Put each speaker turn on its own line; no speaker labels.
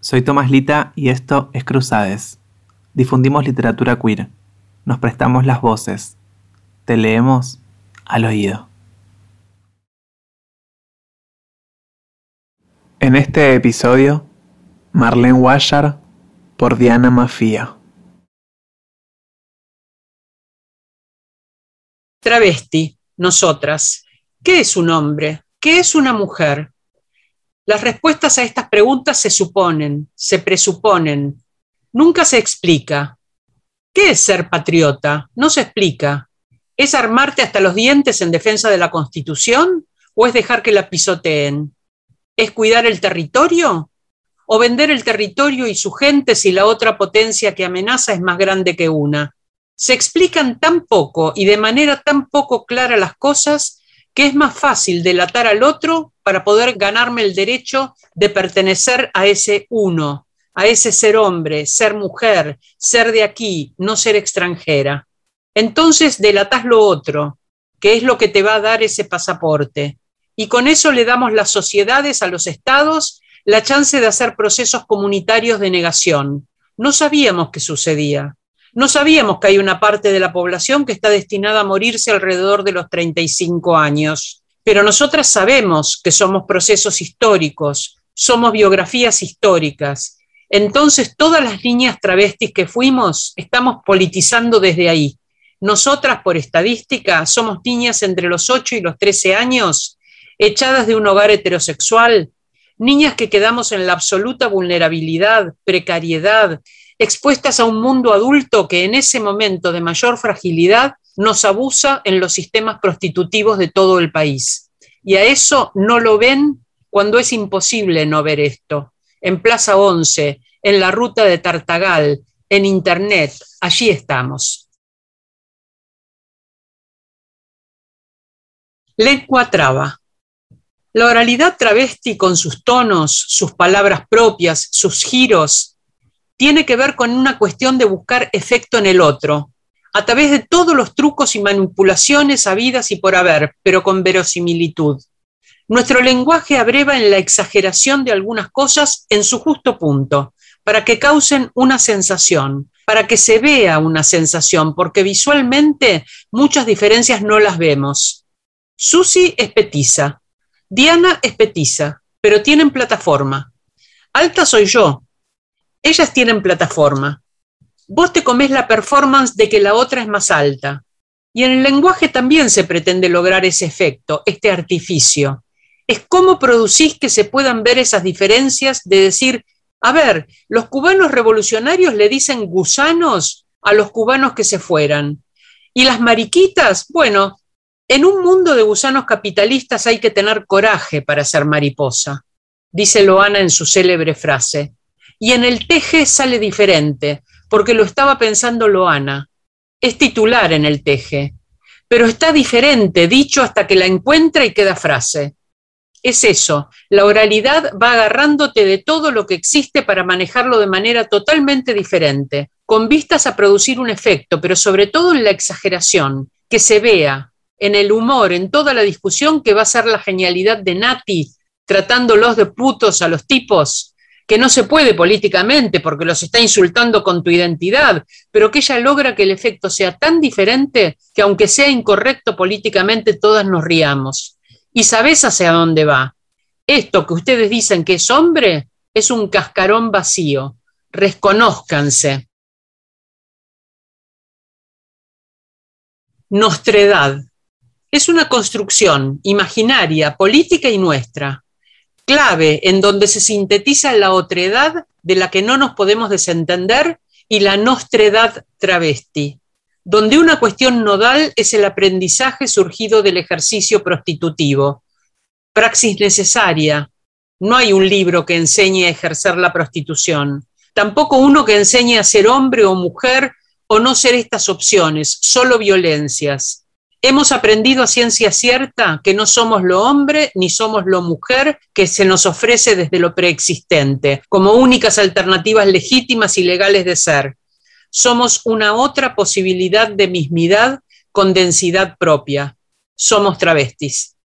Soy Tomás Lita y esto es Cruzades. Difundimos literatura queer. Nos prestamos las voces. Te leemos al oído. En este episodio, Marlene Washar por Diana Mafia.
Travesti, nosotras. ¿Qué es un hombre? ¿Qué es una mujer? Las respuestas a estas preguntas se suponen, se presuponen. Nunca se explica. ¿Qué es ser patriota? No se explica. ¿Es armarte hasta los dientes en defensa de la Constitución o es dejar que la pisoteen? ¿Es cuidar el territorio? ¿O vender el territorio y su gente si la otra potencia que amenaza es más grande que una? Se explican tan poco y de manera tan poco clara las cosas que es más fácil delatar al otro para poder ganarme el derecho de pertenecer a ese uno, a ese ser hombre, ser mujer, ser de aquí, no ser extranjera. Entonces delatás lo otro, que es lo que te va a dar ese pasaporte. Y con eso le damos las sociedades, a los estados, la chance de hacer procesos comunitarios de negación. No sabíamos qué sucedía. No sabíamos que hay una parte de la población que está destinada a morirse alrededor de los 35 años, pero nosotras sabemos que somos procesos históricos, somos biografías históricas. Entonces, todas las líneas travestis que fuimos, estamos politizando desde ahí. Nosotras, por estadística, somos niñas entre los 8 y los 13 años, echadas de un hogar heterosexual, niñas que quedamos en la absoluta vulnerabilidad, precariedad, expuestas a un mundo adulto que en ese momento de mayor fragilidad nos abusa en los sistemas prostitutivos de todo el país. Y a eso no lo ven cuando es imposible no ver esto. En Plaza 11, en la ruta de Tartagal, en Internet, allí estamos. Lengua traba. La oralidad travesti con sus tonos, sus palabras propias, sus giros, tiene que ver con una cuestión de buscar efecto en el otro, a través de todos los trucos y manipulaciones habidas y por haber, pero con verosimilitud. Nuestro lenguaje abreva en la exageración de algunas cosas en su justo punto, para que causen una sensación, para que se vea una sensación, porque visualmente muchas diferencias no las vemos. Susi es petiza, Diana es petiza, pero tienen plataforma. Alta soy yo, ellas tienen plataforma. Vos te comés la performance de que la otra es más alta. Y en el lenguaje también se pretende lograr ese efecto, este artificio. Es cómo producís que se puedan ver esas diferencias de decir, a ver, los cubanos revolucionarios le dicen gusanos a los cubanos que se fueran. Y las mariquitas, bueno, en un mundo de gusanos capitalistas hay que tener coraje para ser mariposa, dice Loana en su célebre frase. Y en el teje sale diferente, porque lo estaba pensando Loana. Es titular en el teje, pero está diferente, dicho hasta que la encuentra y queda frase. Es eso, la oralidad va agarrándote de todo lo que existe para manejarlo de manera totalmente diferente, con vistas a producir un efecto, pero sobre todo en la exageración, que se vea, en el humor, en toda la discusión que va a ser la genialidad de Nati, tratándolos de putos a los tipos, que no se puede políticamente porque los está insultando con tu identidad, pero que ella logra que el efecto sea tan diferente que aunque sea incorrecto políticamente todas nos riamos. Y sabes hacia dónde va. Esto que ustedes dicen que es hombre es un cascarón vacío. Reconózcanse. Nostredad. Es una construcción imaginaria, política y nuestra clave en donde se sintetiza la otredad de la que no nos podemos desentender y la nostredad travesti, donde una cuestión nodal es el aprendizaje surgido del ejercicio prostitutivo. Praxis necesaria. No hay un libro que enseñe a ejercer la prostitución, tampoco uno que enseñe a ser hombre o mujer o no ser estas opciones, solo violencias. Hemos aprendido a ciencia cierta que no somos lo hombre ni somos lo mujer que se nos ofrece desde lo preexistente, como únicas alternativas legítimas y legales de ser. Somos una otra posibilidad de mismidad con densidad propia. Somos travestis.